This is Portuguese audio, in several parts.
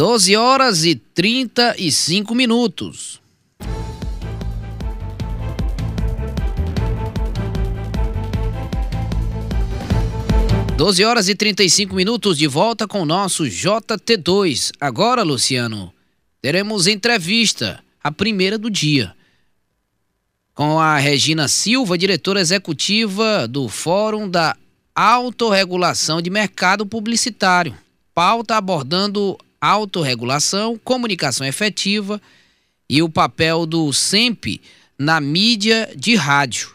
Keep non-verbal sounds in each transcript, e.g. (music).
12 horas e 35 minutos. Doze horas e 35 minutos de volta com o nosso JT2. Agora, Luciano, teremos entrevista, a primeira do dia, com a Regina Silva, diretora executiva do Fórum da Autorregulação de Mercado Publicitário. Pauta abordando autorregulação, comunicação efetiva e o papel do SEMP na mídia de rádio.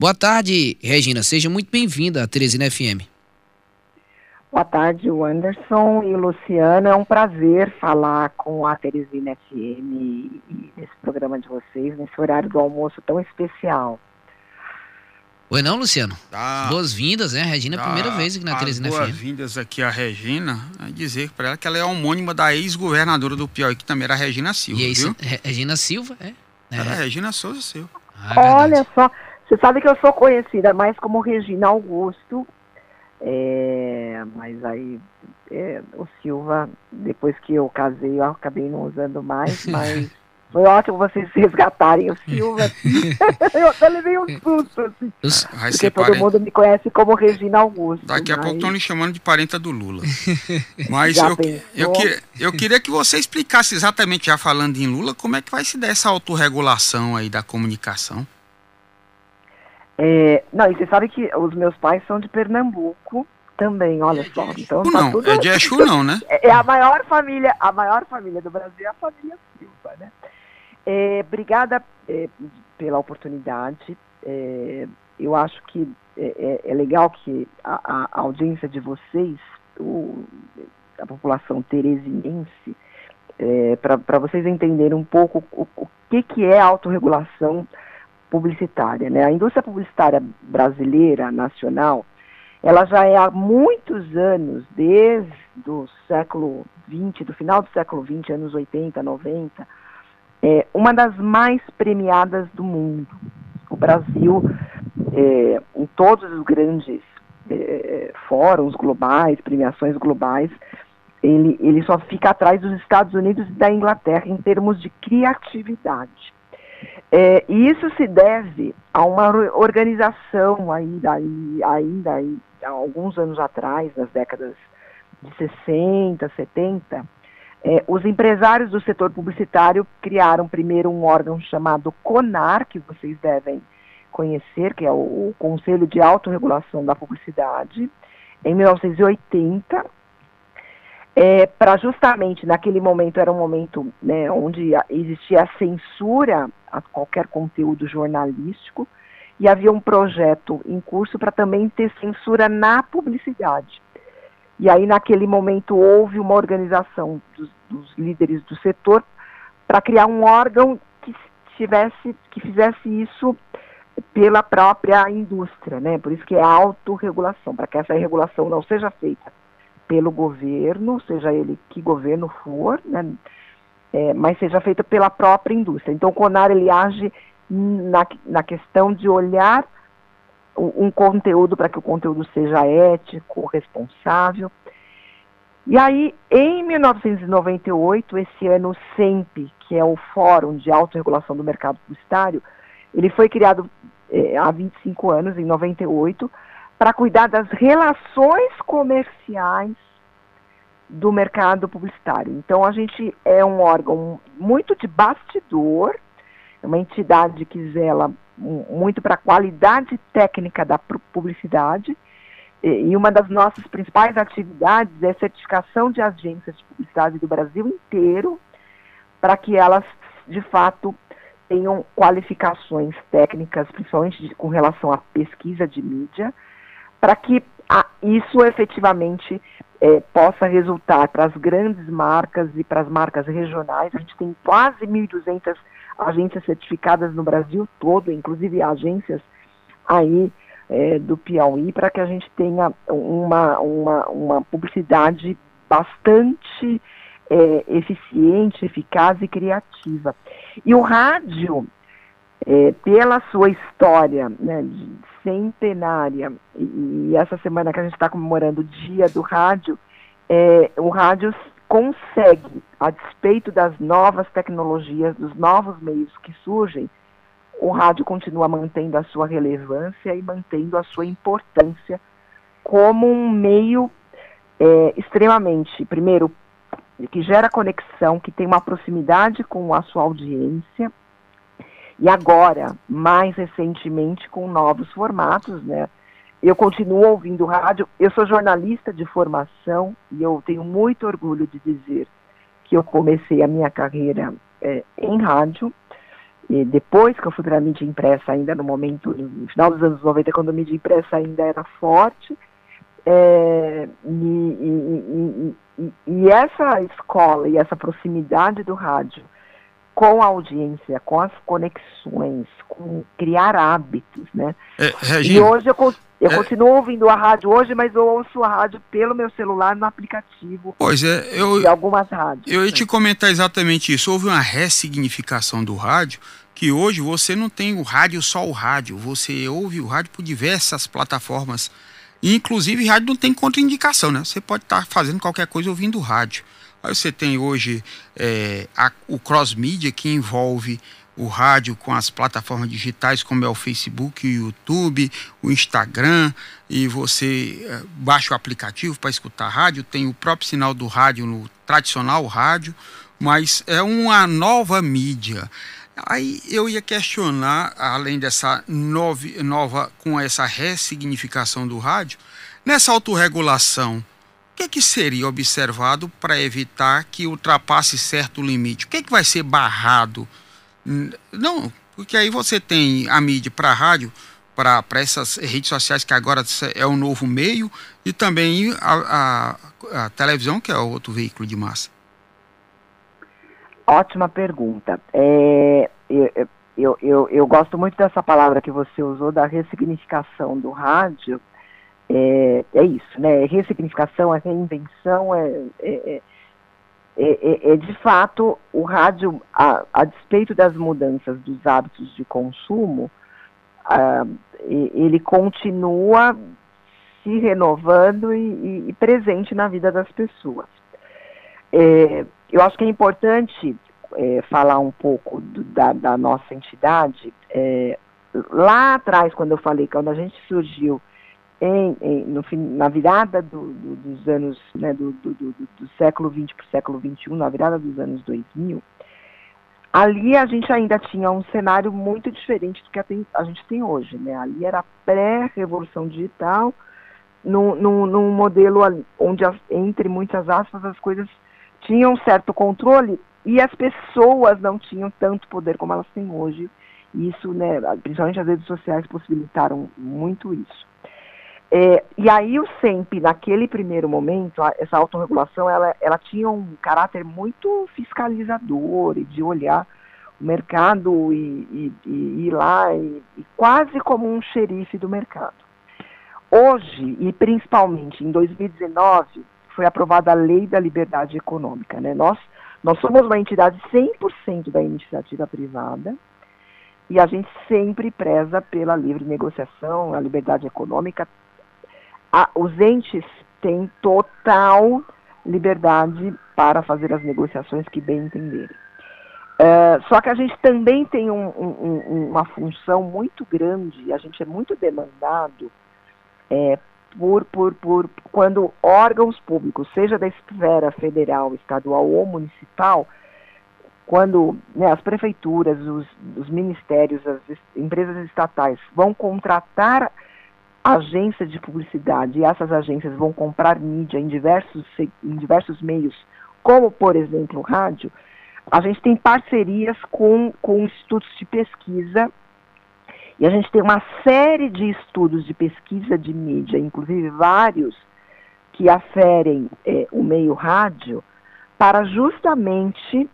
Boa tarde, Regina. Seja muito bem-vinda à Teresina FM. Boa tarde, Anderson e Luciana. É um prazer falar com a Teresina FM nesse programa de vocês, nesse horário do almoço tão especial. Oi não, Luciano? Tá. Boas-vindas, né? Regina é a primeira vez aqui na Teresina boas Boas-vindas aqui a Regina. A dizer para ela que ela é homônima da ex-governadora do Piauí, que também era Regina Silva, e viu? Regina Silva, é? Era é. Regina Souza Silva. Ah, é Olha só, você sabe que eu sou conhecida mais como Regina Augusto, é, mas aí é, o Silva, depois que eu casei, eu acabei não usando mais, (laughs) mas foi ótimo vocês resgatarem o Silva. (laughs) (laughs) Eu até levei um susto, assim. Porque todo mundo me conhece como Regina Augusto. Daqui a pouco estão lhe chamando de parenta do Lula. (laughs) Mas eu, eu, que, eu queria que você explicasse exatamente, já falando em Lula, como é que vai se dar essa autorregulação aí da comunicação. É, não, e você sabe que os meus pais são de Pernambuco também, olha só. Então tá não, tudo... é de Exu não, né? É, é, a maior família, a maior família do Brasil é a família Silva, né? É, obrigada é, pela oportunidade. É, eu acho que é, é, é legal que a, a, audiência de vocês, o, a população teresinense, é, para vocês entenderem um pouco o, o que, que é autorregulação publicitária. Né? A indústria publicitária brasileira, nacional, ela já é há muitos anos, desde o século XX, do final do século XX, anos 80, 90, é uma das mais premiadas do mundo. O Brasil, é, em todos os grandes é, fóruns globais, premiações globais, ele, ele só fica atrás dos Estados Unidos e da Inglaterra em termos de criatividade. É, e isso se deve a uma organização ainda aí, há alguns anos atrás, nas décadas de 60, 70, é, os empresários do setor publicitário criaram primeiro um órgão chamado CONAR, que vocês devem conhecer, que é o, Conselho de Autorregulação da Publicidade, em 1980, é, para justamente naquele momento era um momento né, onde existia censura a qualquer conteúdo jornalístico e havia um projeto em curso para também ter censura na publicidade. E aí, naquele momento, houve uma organização dos, dos líderes do setor para criar um órgão que tivesse, que fizesse isso pela própria indústria, né? Por isso que é autorregulação, para que essa regulação não seja feita pelo governo, seja ele que governo for, né? É, mas seja feita pela própria indústria. Então, o CONAR ele age na, na questão de olhar um conteúdo para que o conteúdo seja ético, responsável. E aí, em 1998, esse ano o SEMP, que é o Fórum de Autorregulação do Mercado Publicitário, ele foi criado é, há 25 anos, em 98, para cuidar das relações comerciais do mercado publicitário. Então, a gente é um órgão muito de bastidor, é uma entidade que zela muito para a qualidade técnica da publicidade. E uma das nossas principais atividades é a certificação de agências de publicidade do Brasil inteiro, para que elas, de fato, tenham qualificações técnicas, principalmente de, com relação à pesquisa de mídia, para que a, isso efetivamente é, possa resultar para as grandes marcas e para as marcas regionais. A gente tem quase 1.200 agências certificadas no Brasil todo, inclusive agências aí é, do Piauí, para que a gente tenha uma, uma, uma publicidade bastante é, eficiente, eficaz e criativa. E o rádio, é, pela sua história né, centenária, e, e, essa semana que a gente está comemorando o Dia do Rádio, é, o rádio consegue, a despeito das novas tecnologias, dos novos meios que surgem, o rádio continua mantendo a sua relevância e mantendo a sua importância como um meio é, extremamente, primeiro, que gera conexão, que tem uma proximidade com a sua audiência, e agora, mais recentemente, com novos formatos, né? Eu continuo ouvindo rádio, eu sou jornalista de formação e eu tenho muito orgulho de dizer que eu comecei a minha carreira é, em rádio, e depois que eu fui para a mídia impressa, ainda no momento, no final dos anos 90, quando a mídia impressa ainda era forte, é, e, e, e, e, essa escola e essa proximidade do rádio com a audiência, com as conexões, com criar hábitos, né? É, Regina, e hoje eu, eu é, continuo ouvindo a rádio hoje, mas eu ouço a rádio pelo meu celular no aplicativo. Pois é, eu, de algumas rádios. Eu ia te comentar exatamente isso. Houve uma ressignificação do rádio que hoje você não tem o rádio só o rádio, você ouve o rádio por diversas plataformas inclusive, rádio não tem contraindicação, né? Você pode estar fazendo qualquer coisa ouvindo rádio. Aí você tem hoje é, a, o cross-media que envolve o rádio com as plataformas digitais como é o Facebook, o YouTube, o Instagram, e você é, baixa o aplicativo para escutar rádio, tem o próprio sinal do rádio no tradicional rádio, mas é uma nova mídia. Aí eu ia questionar, além dessa nova, nova com essa ressignificação do rádio, nessa autorregulação, que, é que seria observado para evitar que ultrapasse certo limite? O que, é que vai ser barrado? Não, porque aí você tem a mídia para a rádio, para essas redes sociais que agora é o novo meio, e também a, a, a televisão, que é outro veículo de massa. Ótima pergunta. É, eu, eu, eu, gosto muito dessa palavra que você usou, da ressignificação do rádio. É, é isso, né? Ressignificação, é reinvenção, é, é, é, é de fato o rádio, a, a, despeito das mudanças dos hábitos de consumo, ele continua se renovando e, e, e, presente na vida das pessoas. É, eu acho que é importante é, falar um pouco do, da, da, nossa entidade. É, lá atrás, quando eu falei, quando a gente surgiu em, em, no, na virada do, do, dos anos, né, do, do, século XX para o século XXI, na virada dos anos 2000, ali a gente ainda tinha um cenário muito diferente do que a, gente tem hoje. Né? Ali era pré-revolução digital, num, num, num modelo onde, entre muitas aspas, as coisas tinham certo controle e as pessoas não tinham tanto poder como elas têm hoje. Isso, né, principalmente as redes sociais possibilitaram muito isso. É, e aí o SEMP, naquele primeiro momento, a, essa autorregulação, ela, ela tinha um caráter muito fiscalizador e de olhar o mercado e, e, e ir lá e, e quase como um xerife do mercado. Hoje, e principalmente em 2019, foi aprovada a Lei da Liberdade Econômica. Né? Nós, nós somos uma entidade 100% da iniciativa privada e a gente sempre preza pela livre negociação, a liberdade econômica. A, os entes têm total liberdade para fazer as negociações que bem entenderem. Uh, só que a gente também tem um, um, uma função muito grande, a gente é muito demandado é, por, por, por quando órgãos públicos, seja da esfera federal, estadual ou municipal, quando né, as prefeituras, os, os ministérios, as empresas estatais vão contratar agências de publicidade e essas agências vão comprar mídia em diversos, em diversos meios, como por exemplo rádio, a gente tem parcerias com, com institutos de pesquisa e a gente tem uma série de estudos de pesquisa de mídia, inclusive vários que aferem é, o meio rádio, para justamente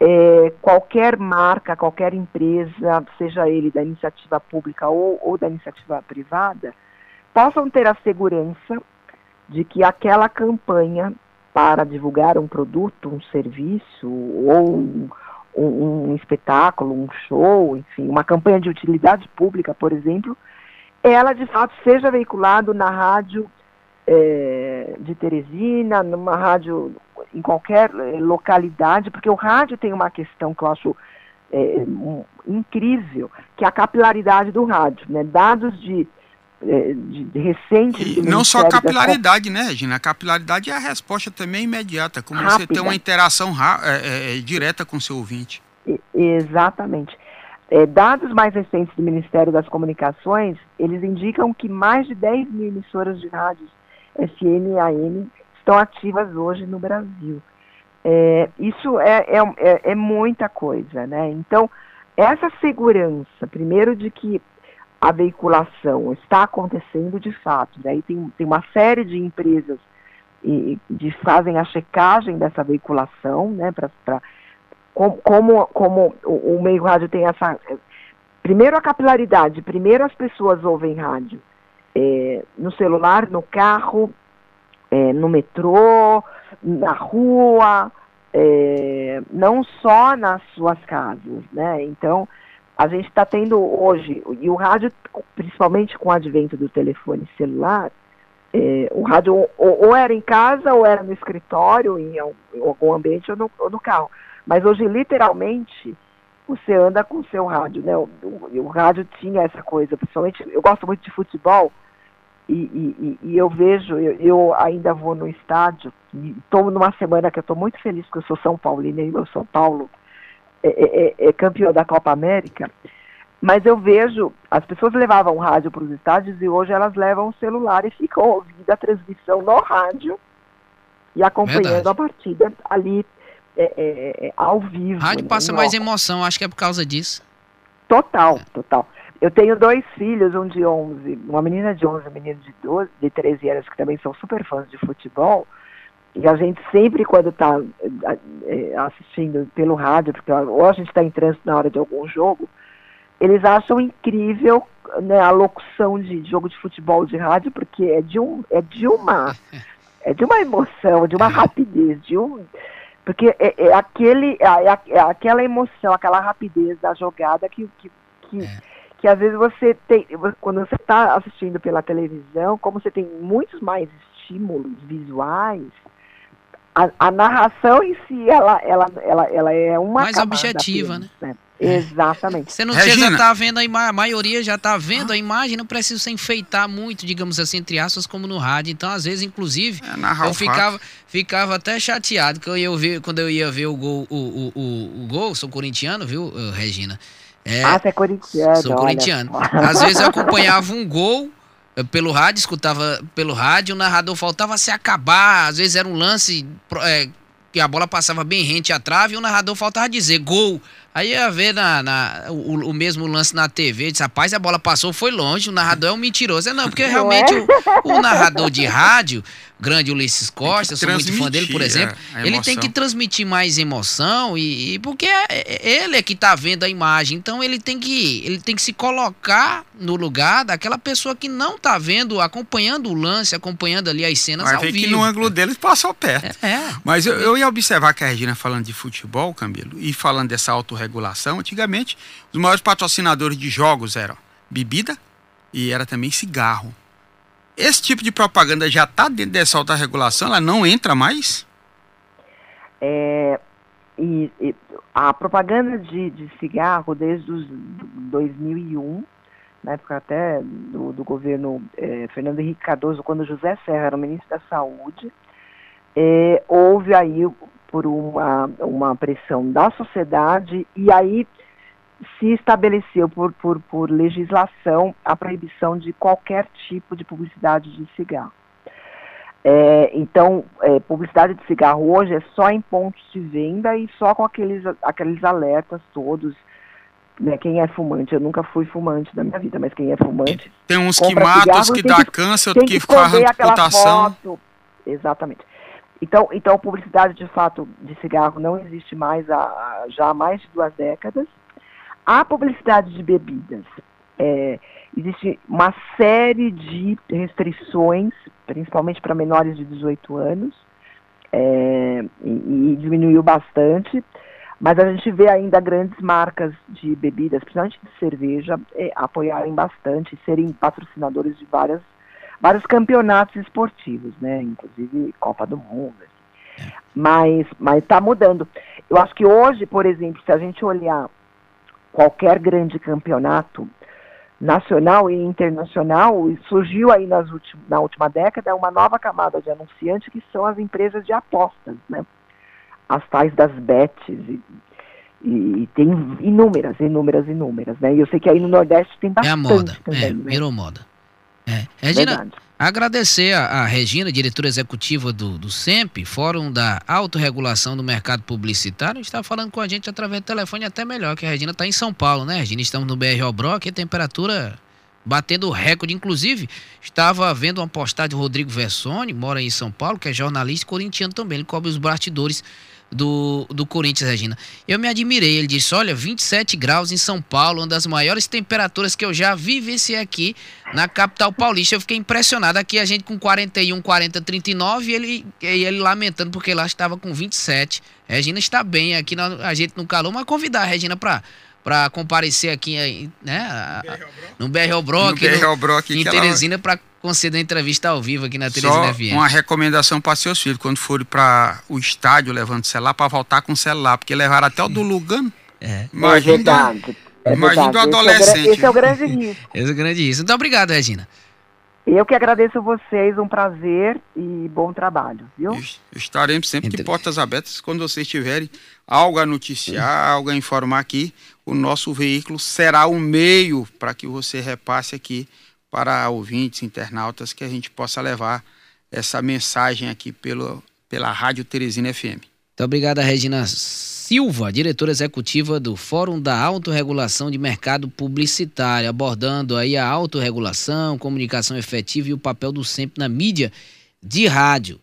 é, qualquer marca, qualquer empresa, seja ele da iniciativa pública ou, ou da iniciativa privada, possam ter a segurança de que aquela campanha para divulgar um produto, um serviço ou um, um, um espetáculo, um show, enfim, uma campanha de utilidade pública, por exemplo, ela de fato seja veiculado na rádio é, de Teresina, numa rádio em qualquer é, localidade, porque o rádio tem uma questão que eu acho é, um, incrível, que é a capilaridade do rádio, né? Dados de, é, de, de recentes. E não só a capilaridade, né, Regina? A capilaridade é a resposta também imediata, como Rápida. você tem uma interação é, é, direta com o seu ouvinte. Exatamente. É, dados mais recentes do Ministério das Comunicações, eles indicam que mais de 10 mil emissoras de rádios AM estão ativas hoje no Brasil. É, isso é, é, é, é, muita coisa, né? Então, essa segurança, primeiro de que a veiculação está acontecendo de fato, daí né? tem, tem uma série de empresas e, de fazem a checagem dessa veiculação, né, para como, como, o, o meio rádio tem essa. Primeiro a capilaridade, primeiro as pessoas ouvem rádio. É, no celular, no carro, é, no metrô, na rua, é, não só nas suas casas, né? Então, a gente está tendo hoje, e o rádio, principalmente com o advento do telefone celular, é, o rádio ou, ou, era em casa, ou era no escritório, em algum ambiente, ou no, ou no carro. Mas hoje, literalmente, você anda com o seu rádio, né? O, o, o, rádio tinha essa coisa, principalmente, eu gosto muito de futebol, e, e, e eu vejo, eu, eu, ainda vou no estádio, estou numa semana que eu estou muito feliz, porque eu sou São Paulino e meu São Paulo é, é, é, é campeão da Copa América, mas eu vejo, as pessoas levavam rádio para os estádios e hoje elas levam o celular e ficam ouvindo a transmissão no rádio e acompanhando Verdade. a partida ali é, é, é, ao vivo. Rádio né, passa mais emoção, acho que é por causa disso. Total, total. Eu tenho dois filhos, um de 11, uma menina de 11, um menino de 12, de 13 anos, que também são super fãs de futebol. E a gente sempre, quando está é, assistindo pelo rádio, porque ou a gente está em trânsito na hora de algum jogo, eles acham incrível né, a locução de jogo de futebol de rádio, porque é de, um, é de uma (laughs) é de uma emoção, de uma é. rapidez, de um porque é, é aquele, é, é, aquela emoção, aquela rapidez da jogada que, que, que, é. que às vezes você tem, quando você está assistindo pela televisão, como você tem muitos mais estímulos visuais, a, a narração em si, ela, ela, ela, ela é uma mais objetiva, né? né? Exatamente. Você não Regina. já tá vendo a imagem, a maioria já tá vendo a imagem, não precisa se enfeitar muito, digamos assim, entre aspas, como no rádio. Então, às vezes, inclusive, é, eu ficava, ficava até chateado que eu ia ver, quando eu ia ver o gol, o, o, o, o gol, sou corintiano, viu, Regina? É, ah, você é corintiano. Sou corintiano. Às vezes eu acompanhava um gol eh, pelo rádio, escutava pelo rádio, o narrador faltava se acabar, às vezes era um lance é, que a bola passava bem rente à trave e o narrador faltava dizer gol. Aí ia ver na, na o, o, mesmo lance na TV, disse, rapaz, a bola passou, foi longe, o narrador é um mentiroso. Não, porque realmente o, o narrador de rádio, grande Ulisses Costa, sou muito fã dele, por exemplo, é, ele tem que transmitir mais emoção e, e porque é, é, ele é que tá vendo a imagem, então ele tem que ele tem que se colocar no lugar daquela pessoa que não tá vendo, acompanhando o lance, acompanhando ali as cenas Mas ao vivo. que no ângulo dele passou perto. É, é. Mas eu, eu ia observar que a Regina falando de futebol, Camilo, e falando dessa autorregulação, antigamente os maiores patrocinadores de jogos eram bebida e era também cigarro. Esse tipo de propaganda já está dentro dessa alta regulação? Ela não entra mais? É, e, e a propaganda de, de, cigarro desde os 2001, na época até do, do governo é, Fernando Henrique Cardoso, quando José Serra era o ministro da Saúde, é, houve aí por uma, uma pressão da sociedade e aí se estabeleceu por, por, por legislação a proibição de qualquer tipo de publicidade de cigarro. É, então, é, publicidade de cigarro hoje é só em pontos de venda e só com aqueles, aqueles alertas todos. Né, quem é fumante, eu nunca fui fumante na minha vida, mas quem é fumante. Tem uns que matam, que dá câncer, tem que, que fica reputação. Exatamente. Então, então, publicidade de fato de cigarro não existe mais há, já há mais de duas décadas. A publicidade de bebidas. É, existe uma série de restrições, principalmente para menores de 18 anos, é, e, e, diminuiu bastante, mas a gente vê ainda grandes marcas de bebidas, principalmente de cerveja, é, apoiarem bastante, serem patrocinadores de várias vários campeonatos esportivos, né? Inclusive Copa do Mundo. Assim. É. Mas mas está mudando. Eu acho que hoje, por exemplo, se a gente olhar qualquer grande campeonato nacional e internacional, surgiu aí nas na última década uma nova camada de anunciantes que são as empresas de apostas, né? As tais das bets e, e, tem inúmeras, inúmeras, inúmeras, né? E eu sei que aí no Nordeste tem bastante É a moda, também, é, né? virou moda. É. Regina, Verdade. agradecer a, a, Regina, diretora executiva do, do SEMP, Fórum da Autorregulação do Mercado Publicitário, está falando com a gente através do telefone até melhor, que a Regina está em São Paulo, né, Regina? Estamos no BR Obro, aqui a temperatura batendo recorde. Inclusive, estava vendo uma postagem do Rodrigo Versoni, mora em São Paulo, que é jornalista corintiano também, ele cobre os bastidores do, do Corinthians, Regina. Eu me admirei, ele disse, olha, 27 graus em São Paulo, uma das maiores temperaturas que eu já vivenciei aqui na capital paulista. Eu fiquei impressionado, aqui a gente com 41, 40, 39 e ele, e ele lamentando porque lá estava com 27. Regina está bem, aqui a gente no calor, mas convidar a Regina para para comparecer aqui né, no BR Brock, no, BR Brock, em Teresina, ela... para conceder uma entrevista ao vivo aqui na Teresina Só FM. Uma recomendação para seus filhos, quando forem para o estádio levando o celular, para voltar com o celular, porque levaram até o do Lugano. É. Imagina, é. É imagina do adolescente. Esse é o grande risco. (laughs) Esse é o grande risco. Então, obrigado, Regina. Eu que agradeço vocês, um prazer e bom trabalho, viu? Estaremos sempre de portas abertas quando vocês tiverem algo a noticiar, algo a informar aqui. O nosso veículo será um meio para que você repasse aqui para ouvintes, internautas, que a gente possa levar essa mensagem aqui pelo, pela Rádio Teresina FM. Muito obrigado, Regina Silva, diretora executiva do Fórum da Autorregulação de Mercado Publicitário, abordando aí a autorregulação, comunicação efetiva e o papel do SEMP na mídia de rádio.